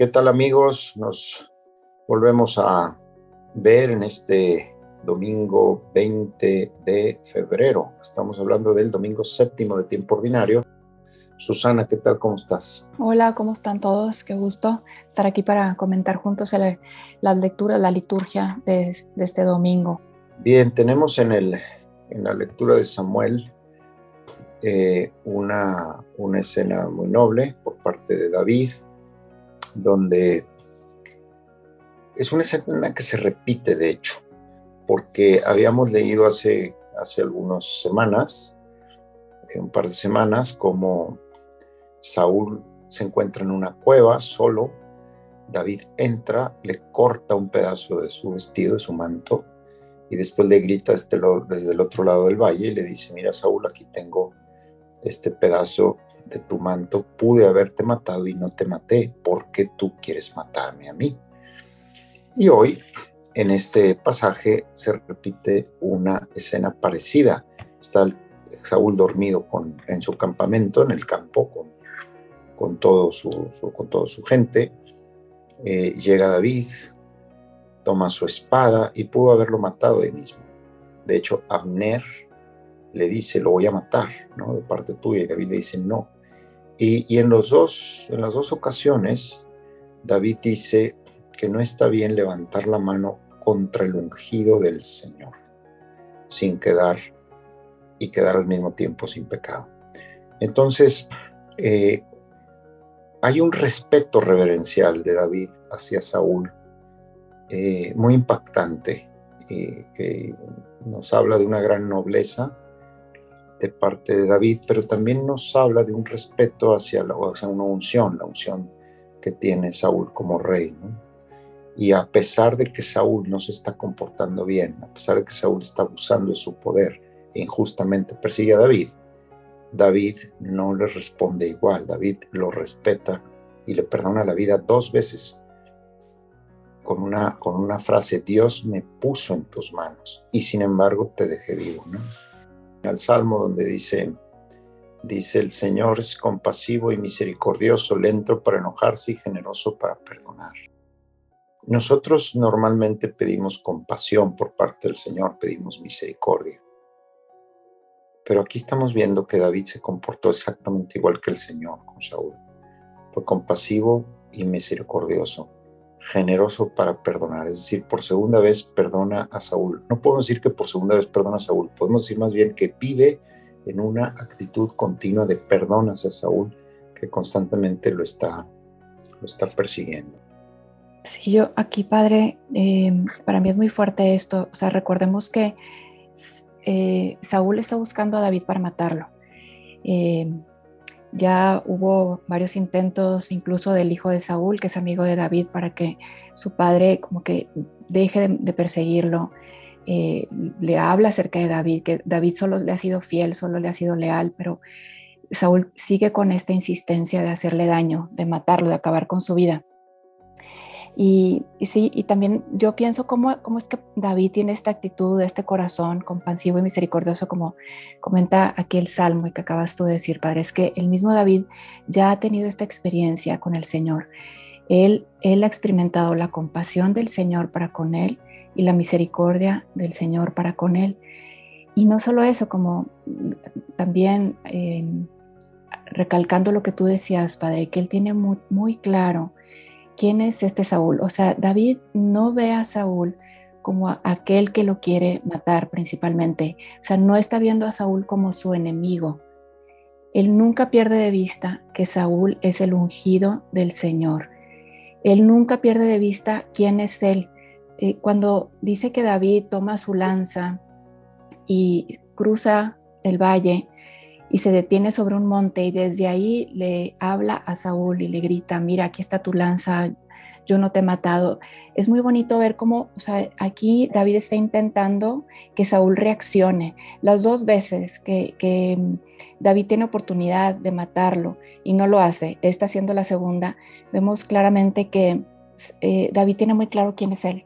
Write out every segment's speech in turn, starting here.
¿Qué tal amigos? Nos volvemos a ver en este domingo 20 de febrero. Estamos hablando del domingo séptimo de tiempo ordinario. Susana, ¿qué tal? ¿Cómo estás? Hola, ¿cómo están todos? Qué gusto estar aquí para comentar juntos las lecturas, la liturgia de, este domingo. Bien, tenemos en, el, en la lectura de Samuel eh, una, una escena muy noble por parte de David, donde es una escena que se repite, de hecho, porque habíamos leído hace, hace algunas semanas, un par de semanas, como Saúl se encuentra en una cueva solo, David entra, le corta un pedazo de su vestido, de su manto, y después le grita desde, desde el otro lado del valle y le dice, mira Saúl, aquí tengo este pedazo de tu manto, pude haberte matado y no te maté, ¿por qué tú quieres matarme a mí? Y hoy, en este pasaje, se repite una escena parecida. Está Saúl dormido en su campamento, en el campo, con, con, todo su, con toda su gente. Eh, llega David, toma su espada y pudo haberlo matado ahí mismo. De hecho, Abner le dice, lo voy a matar, ¿no? De parte tuya. Y David le dice, no. Y, en, los dos, en las dos ocasiones, David dice que no está bien levantar la mano contra el ungido del Señor, sin quedar y quedar al mismo tiempo sin pecado. Entonces, eh, hay un respeto reverencial de David hacia Saúl eh, muy impactante, eh, que nos habla de una gran nobleza de parte de David, pero también nos habla de un respeto hacia, la, hacia una unción, la unción que tiene Saúl como rey. Y a pesar de que Saúl no se está comportando bien, a pesar de que Saúl está abusando de su poder e injustamente persigue a David, David no le responde igual, David lo respeta y le perdona la vida dos veces con una, con una frase, Dios me puso en tus manos y sin embargo te dejé vivo. Al Salmo donde dice, dice, el Señor es compasivo y misericordioso, lento para enojarse y generoso para perdonar. Nosotros normalmente pedimos compasión por parte del Señor, pedimos misericordia. Pero aquí estamos viendo que David se comportó exactamente igual que el Señor con Saúl. Fue compasivo y misericordioso generoso para perdonar, es decir, por segunda vez perdona a Saúl. No podemos decir que por segunda vez perdona a Saúl, podemos decir más bien que vive en una actitud continua de perdón hacia Saúl que constantemente lo está, lo está persiguiendo. Sí, yo aquí, padre, em, para mí es muy fuerte esto. O sea, recordemos que eh, Saúl está buscando a David para matarlo. Eh, ya hubo varios intentos, incluso del hijo de Saúl, que es amigo de David, para que su padre como que deje de, perseguirlo. Eh, le habla acerca de David, que David solo le ha sido fiel, solo le ha sido leal, pero Saúl sigue con esta insistencia de hacerle daño, de matarlo, de acabar con su vida. Y, sí, y también yo pienso cómo, cómo es que David tiene esta actitud, este corazón compasivo y misericordioso, como comenta aquí el Salmo y que acabas tú de decir, Padre, es que el mismo David ya ha tenido esta experiencia con el Señor. Él, él ha experimentado la compasión del Señor para con él y la misericordia del Señor para con él. Y no solo eso, como también eh, recalcando lo que tú decías, Padre, que él tiene muy, muy claro ¿quién es este Saúl? O sea, David no ve a Saúl como aquel que lo quiere matar principalmente. O sea, no está viendo a Saúl como su enemigo. Él nunca pierde de vista que Saúl es el ungido del Señor. Él nunca pierde de vista quién es él. Eh, cuando dice que David toma su lanza y cruza el valle, y se detiene sobre un monte y desde ahí le habla a Saúl y le grita, mira, aquí está tu lanza, yo no te he matado. Es muy bonito ver cómo, o sea, aquí David está intentando que Saúl reaccione. Las dos veces que, mm, David tiene oportunidad de matarlo y no lo hace, está haciendo la segunda, vemos claramente que eh, David tiene muy claro quién es él.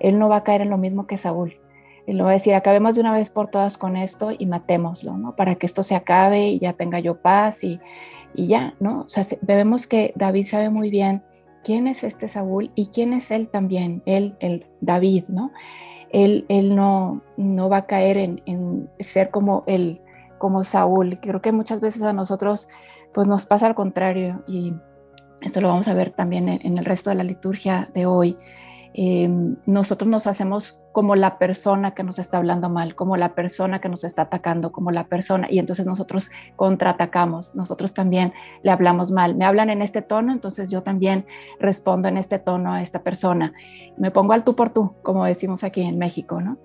Él no va a caer en lo mismo que Saúl. Él lo va a decir, acabemos de una vez por todas con esto y matémoslo, ¿no? Para que esto se acabe y ya tenga yo paz y, y ya, ¿no? O sea, vemos que David sabe muy bien quién es este Saúl y quién es él también, él, el David, ¿no? Él, él no, no va a caer en, en ser como el como Saúl. Creo que muchas veces a nosotros pues nos pasa al contrario y esto lo vamos a ver también en, el resto de la liturgia de hoy. Eh, nosotros nos hacemos como la persona que nos está hablando mal, como la persona que nos está atacando, como la persona, y entonces nosotros contraatacamos, nosotros también le hablamos mal. Me hablan en este tono, entonces yo también respondo en este tono a esta persona. Me pongo al tú por tú, como decimos aquí en México, ¿no?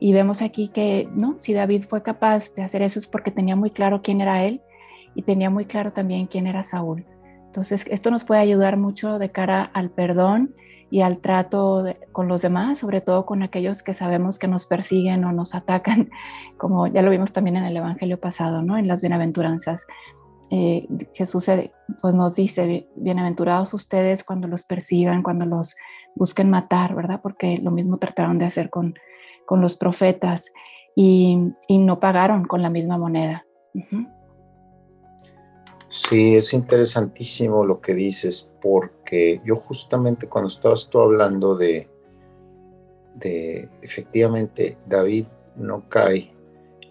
Y vemos aquí que, ¿no? Si David fue capaz de hacer eso es porque tenía muy claro quién era él y tenía muy claro también quién era Saúl. Entonces, esto nos puede ayudar mucho de cara al perdón y al trato con los demás, sobre todo con aquellos que sabemos que nos persiguen o nos atacan, como ya lo vimos también en el Evangelio pasado, ¿no? En las bienaventuranzas. Eh, Jesús pues nos dice, bienaventurados ustedes cuando los persigan, cuando los busquen matar, ¿verdad? Porque lo mismo trataron de hacer con, con los profetas y, y no pagaron con la misma moneda. Sí, es interesantísimo lo que dices, porque yo justamente cuando estabas tú hablando de, de efectivamente David no cae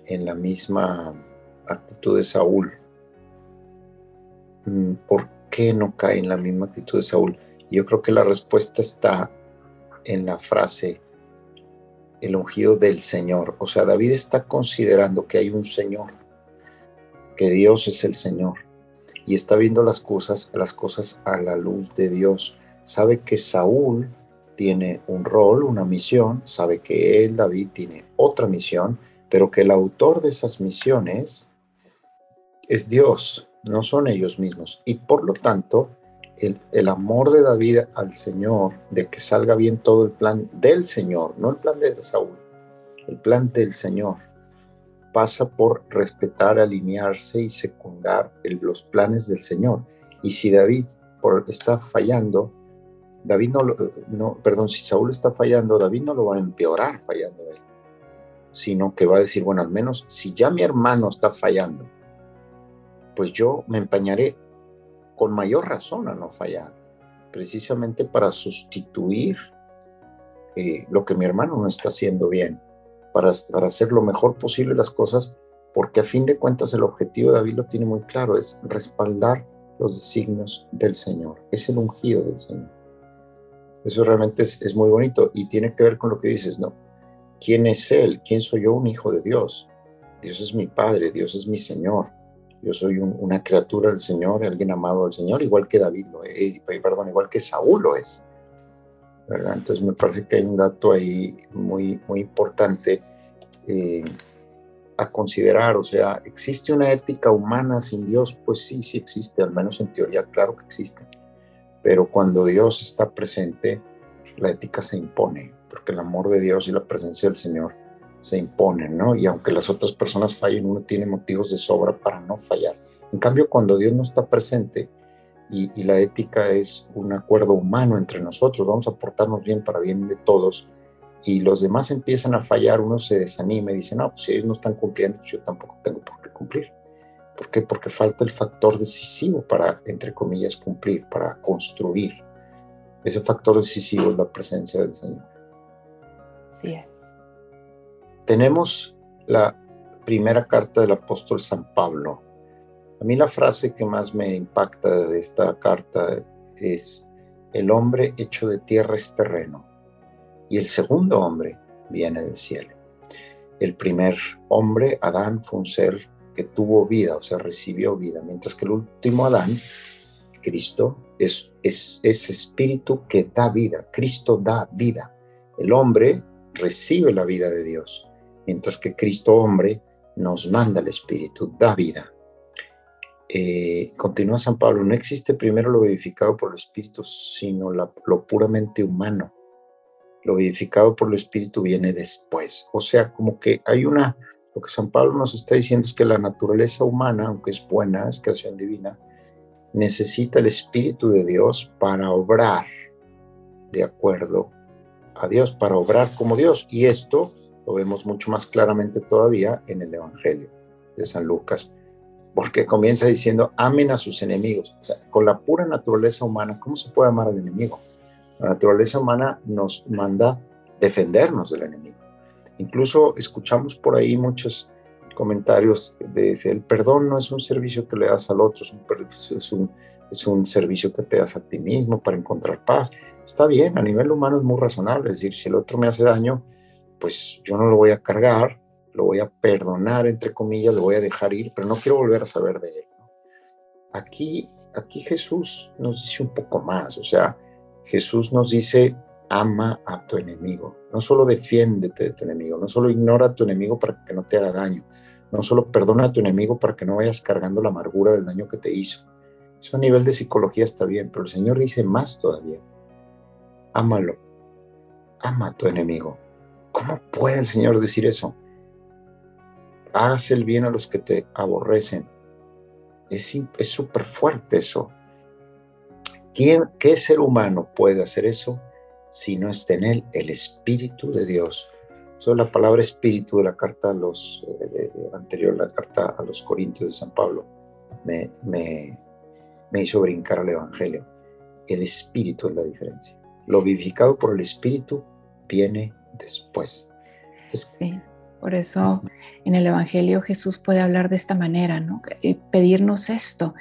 en la misma actitud de Saúl. Mm, ¿Por qué no cae en la misma actitud de Saúl? Yo creo que la respuesta está en la frase el ungido del Señor. O sea, David está considerando que hay un Señor, que Dios es el Señor y está viendo las cosas, las cosas a la luz de Dios. Sabe que Saúl tiene un rol, una misión, sabe que él, David, tiene otra misión, pero que el autor de esas misiones es Dios, no son ellos mismos. Y por lo tanto, el, el, amor de David al Señor, de que salga bien todo el plan del Señor, no el plan de Saúl, el plan del Señor, pasa por respetar, alinearse y secundar los planes del Señor. Y si David está fallando, David no, no, perdón, si Saúl está fallando, David no lo va a empeorar fallando él, sino que va a decir, bueno, al menos si ya mi hermano está fallando, pues yo me empañaré con mayor razón a no fallar, precisamente para sustituir eh, lo que mi hermano no está haciendo bien para, hacer lo mejor posible las cosas, porque a fin de cuentas el objetivo de David lo tiene muy claro, es respaldar los designios del Señor, es el ungido del Señor. Eso realmente es, muy bonito y tiene que ver con lo que dices, ¿no? ¿Quién es Él? ¿Quién soy yo? Un hijo de Dios. Dios es mi Padre, Dios es mi Señor. Yo soy una criatura del Señor, alguien amado del Señor, igual que David lo es, perdón, igual que Saúl lo es. Entonces me parece que hay un dato ahí muy, muy importante eh, a considerar. O sea, ¿existe una ética humana sin Dios? Pues sí, sí existe, al menos en teoría, claro que existe. Pero cuando Dios está presente, la ética se impone, porque el amor de Dios y la presencia del Señor se imponen, ¿no? Y aunque las otras personas fallen, uno tiene motivos de sobra para no fallar. En cambio, cuando Dios no está presente, y, la ética es un acuerdo humano entre nosotros, vamos a portarnos bien para bien de todos y los demás empiezan a fallar, uno se desanima y dice, no, pues si ellos no están cumpliendo, pues yo tampoco tengo por qué cumplir. ¿Por qué? Porque falta el factor decisivo para, entre comillas, cumplir, para construir. Ese factor decisivo es la presencia del Señor. Así es. Tenemos la primera carta del apóstol San Pablo, a mí la frase que más me impacta de esta carta es, el hombre hecho de tierra es terreno y el segundo hombre viene del cielo. El primer hombre, Adán, fue un ser que tuvo vida, o sea, recibió vida, mientras que el último Adán, Cristo, es, es, es espíritu que da vida. Cristo da vida. El hombre recibe la vida de Dios, mientras que Cristo hombre nos manda el espíritu, da vida. Eh, continúa San Pablo, no existe primero lo vivificado por el Espíritu, sino lo puramente humano. Lo vivificado por el Espíritu viene después. O sea, como que hay una, lo que San Pablo nos está diciendo es que la naturaleza humana, aunque es buena, es creación divina, necesita el Espíritu de Dios para obrar de acuerdo a Dios, para obrar como Dios. Y esto lo vemos mucho más claramente todavía en el Evangelio de San Lucas porque comienza diciendo, amen a sus enemigos. O sea, con la pura naturaleza humana, ¿cómo se puede amar al enemigo? La naturaleza humana nos manda defendernos del enemigo. Incluso escuchamos por ahí muchos comentarios de, el perdón no es un servicio que le das al otro, es un, es un, es un servicio que te das a ti mismo para encontrar paz. Está bien, a nivel humano es muy razonable, es decir, si el otro me hace daño, pues yo no lo voy a cargar, lo voy a perdonar, entre comillas, lo voy a dejar ir, pero no quiero volver a saber de él. Aquí, aquí Jesús nos dice un poco más, o sea, Jesús nos dice, ama a tu enemigo, no solo defiéndete de tu enemigo, no solo ignora a tu enemigo para que no te haga daño, no solo perdona a tu enemigo para que no vayas cargando la amargura del daño que te hizo. Eso a nivel de psicología está bien, pero el Señor dice más todavía. Ámalo, ama a tu enemigo. ¿Cómo puede el Señor decir eso? Haz el bien a los que te aborrecen. Es súper fuerte eso. ¿Quién, ¿Qué ser humano puede hacer eso si no está en el Espíritu de Dios? Eso es la palabra espíritu de la carta los, eh, anterior, la carta a los Corintios de San Pablo, me, me, me hizo brincar al Evangelio. El Espíritu es la diferencia. Lo vivificado por el Espíritu viene después. sí. Por eso en el Evangelio Jesús puede hablar de esta manera, ¿no? Eh, pedirnos esto,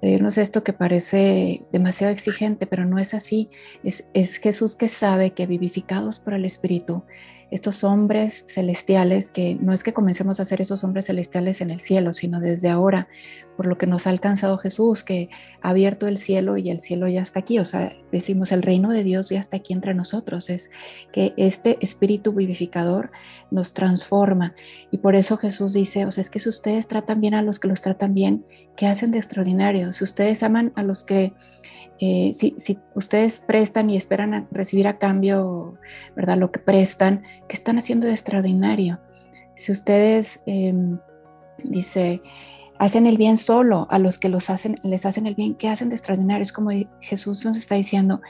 pedirnos esto que parece demasiado exigente, pero no es así. Es, es Jesús que sabe que vivificados por el Espíritu, estos hombres celestiales, que no es que comencemos a ser esos hombres celestiales en el cielo, sino desde ahora, por lo que nos ha alcanzado Jesús, que ha abierto el cielo y el cielo ya está aquí. O sea, decimos, el reino de Dios ya está aquí entre nosotros. Es que este espíritu vivificador nos transforma. Y por eso Jesús dice, o sea, es que si ustedes tratan bien a los que los tratan bien, ¿qué hacen de extraordinario? Si ustedes aman a los que eh, si, ustedes prestan y esperan a recibir a cambio, ¿verdad? Lo que prestan, ¿qué están haciendo de extraordinario? Si ustedes, em, dice, hacen el bien solo a los que los hacen, les hacen el bien, ¿qué hacen de extraordinario? Es como Jesús nos está diciendo,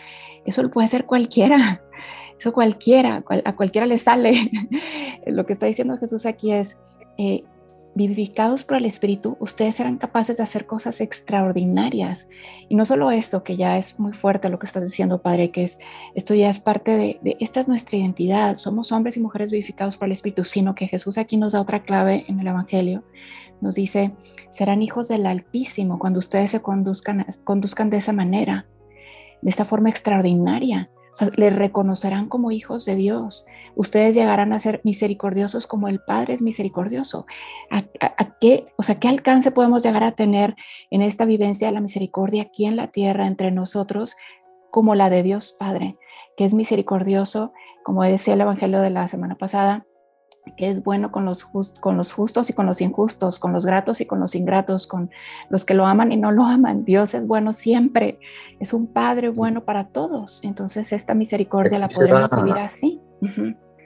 eso lo puede hacer cualquiera, eso cualquiera, a cualquiera le sale. lo que está diciendo Jesús aquí es, eh, vivificados por el Espíritu, ustedes serán capaces de hacer cosas extraordinarias. Y no solo eso, que ya es muy fuerte lo que estás diciendo, Padre, que es esto ya es parte de, esta es nuestra identidad. Somos hombres y mujeres vivificados por el Espíritu, sino que Jesús aquí nos da otra clave en el Evangelio. Nos dice, serán hijos del Altísimo cuando ustedes se conduzcan, conduzcan de esa manera, de esta forma extraordinaria. O sea, le reconocerán como hijos de Dios. Ustedes llegarán a ser misericordiosos como el Padre es misericordioso. ¿A, qué, o sea, qué alcance podemos llegar a tener en esta vivencia de la misericordia aquí en la tierra entre nosotros como la de Dios Padre, que es misericordioso, como decía el Evangelio de la semana pasada, que es bueno con los, con los justos y con los injustos, con los gratos y con los ingratos, con los que lo aman y no lo aman. Dios es bueno siempre, es un Padre bueno para todos. Entonces esta misericordia la podremos vivir así.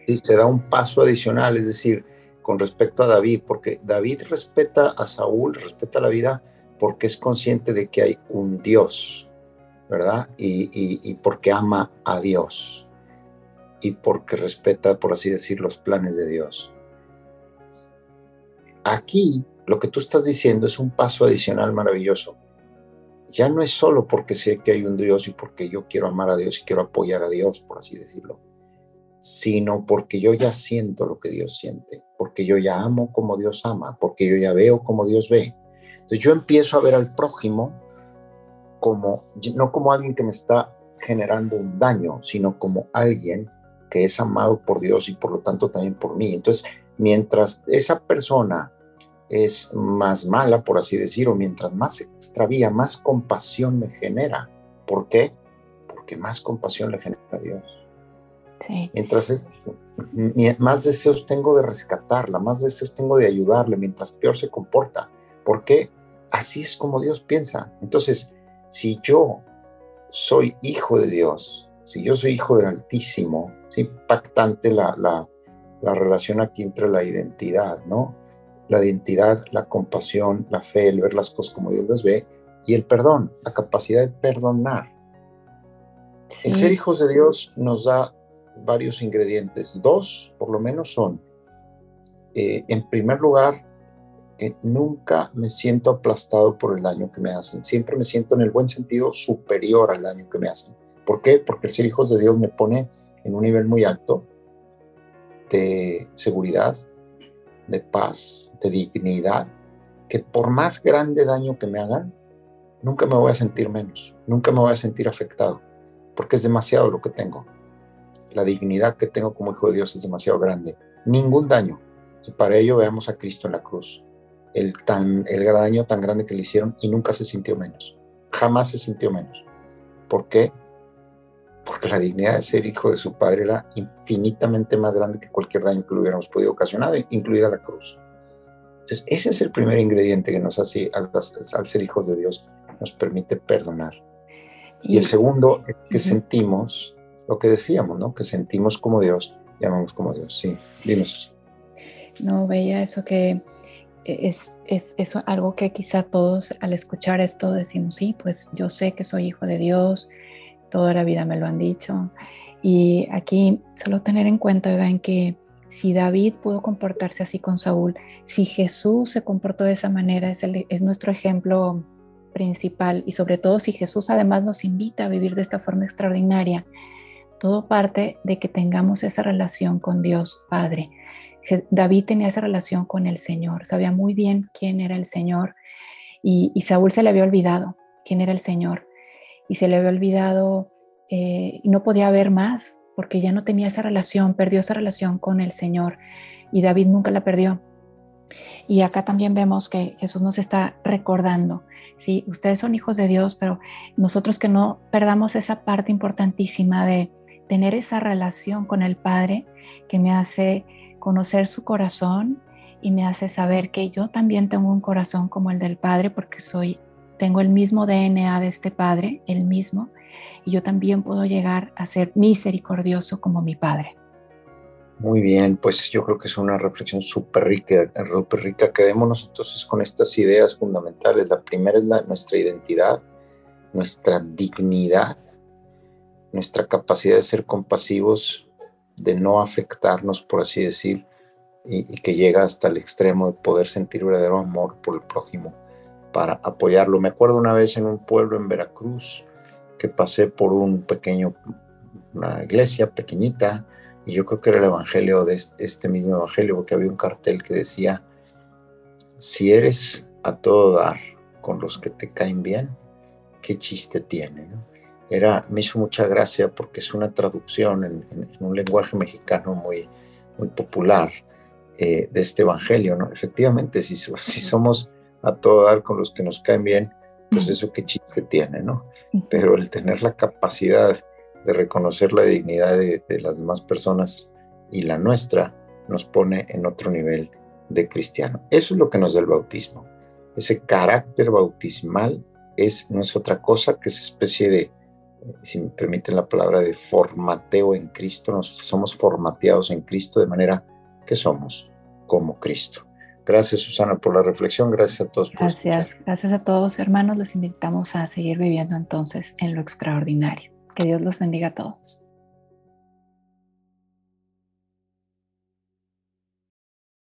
Sí, se da un paso adicional, es decir, con respecto a David, porque David respeta a Saúl, respeta la vida porque es consciente de que hay un Dios, ¿verdad? y porque ama a Dios y porque respeta, por así decir, los planes de Dios. Aquí lo que tú estás diciendo es un paso adicional maravilloso. Ya no es solo porque sé que hay un Dios y porque yo quiero amar a Dios y quiero apoyar a Dios, por así decirlo, sino porque yo ya siento lo que Dios siente, porque yo ya amo como Dios ama, porque yo ya veo como Dios ve. Entonces yo empiezo a ver al prójimo como, no como alguien que me está generando un daño, sino como alguien que es amado por Dios y por lo tanto también por mí. Entonces, mientras esa persona es más mala, por así decirlo, mientras más se extravía, más compasión me genera. ¿Por qué? Porque más compasión le genera a Dios. Sí. Mientras es, más deseos tengo de rescatarla, más deseos tengo de ayudarle, mientras peor se comporta. ¿Por qué? Así es como Dios piensa. Entonces, si yo soy hijo de Dios, si yo soy hijo del Altísimo, es impactante la, la, la, relación aquí entre la identidad, ¿no? La identidad, la compasión, la fe, el ver las cosas como Dios las ve, y el perdón, la capacidad de perdonar. El ser hijos de Dios nos da varios ingredientes. Dos, por lo menos, son, eh, en primer lugar, eh, nunca me siento aplastado por el daño que me hacen. Siempre me siento en el buen sentido superior al daño que me hacen. ¿Por qué? Porque el ser hijos de Dios me pone en un nivel muy alto de seguridad, de paz, de dignidad, que por más grande daño que me hagan, nunca me voy a sentir menos, nunca me voy a sentir afectado, porque es demasiado lo que tengo. La dignidad que tengo como hijo de Dios es demasiado grande. Ningún daño. para ello veamos a Cristo en la cruz. El, tan, el daño tan grande que le hicieron y nunca se sintió menos. Jamás se sintió menos. ¿Por qué? Porque la dignidad de ser hijo de su padre era infinitamente más grande que cualquier daño que le hubiéramos podido ocasionar, incluida la cruz. Entonces, ese es el primer ingrediente que nos hace, al, ser hijos de Dios, nos permite perdonar. Y, el segundo es que sentimos lo que decíamos, ¿no? Que sentimos como Dios, llamamos como Dios. Sí, dinos. No, veía eso que es, es, es, algo que quizá todos al escuchar esto decimos, sí, pues yo sé que soy hijo de Dios, toda la vida me lo han dicho. Y aquí solo tener en cuenta, en que si David pudo comportarse así con Saúl, si Jesús se comportó de esa manera, es, es nuestro ejemplo principal y sobre todo si Jesús además nos invita a vivir de esta forma extraordinaria, todo parte de que tengamos esa relación con Dios Padre. David tenía esa relación con el Señor, sabía muy bien quién era el Señor y, Saúl se le había olvidado quién era el Señor y se le había olvidado eh, y no podía ver más porque ya no tenía esa relación, perdió esa relación con el Señor y David nunca la perdió. Y acá también vemos que Jesús nos está recordando, sí, ustedes son hijos de Dios, pero nosotros que no perdamos esa parte importantísima de tener esa relación con el Padre que me hace conocer su corazón y me hace saber que yo también tengo un corazón como el del Padre porque soy tengo el mismo DNA de este Padre, el mismo, y yo también puedo llegar a ser misericordioso como mi Padre. Muy bien, pues yo creo que es una reflexión súper rica, súper rica. Quedémonos entonces con estas ideas fundamentales. La primera es la, nuestra identidad, nuestra dignidad, nuestra capacidad de ser compasivos, de no afectarnos, por así decir, y, y que llega hasta el extremo de poder sentir verdadero amor por el prójimo para apoyarlo. Me acuerdo una vez en un pueblo en Veracruz que pasé por un pequeño, una iglesia pequeñita, y yo creo que era el evangelio de este mismo evangelio, porque había un cartel que decía, si eres a todo dar con los que te caen bien, qué chiste tiene. Era, me hizo mucha gracia porque es una traducción en, un lenguaje mexicano muy, muy popular eh, de este evangelio. ¿no? Efectivamente, si, si somos a todo dar con los que nos caen bien, pues eso qué chiste tiene, ¿no? Pero el tener la capacidad de reconocer la dignidad de, las demás personas y la nuestra nos pone en otro nivel de cristiano. Eso es lo que nos da el bautismo. Ese carácter bautismal es, no es otra cosa que esa especie de, si me permiten la palabra, de formateo en Cristo. Nos, somos formateados en Cristo de manera que somos como Cristo. Gracias, Susana, por la reflexión. Gracias a todos. gracias, gracias a todos, hermanos. Les invitamos a seguir viviendo entonces en lo extraordinario. Que Dios los bendiga a todos.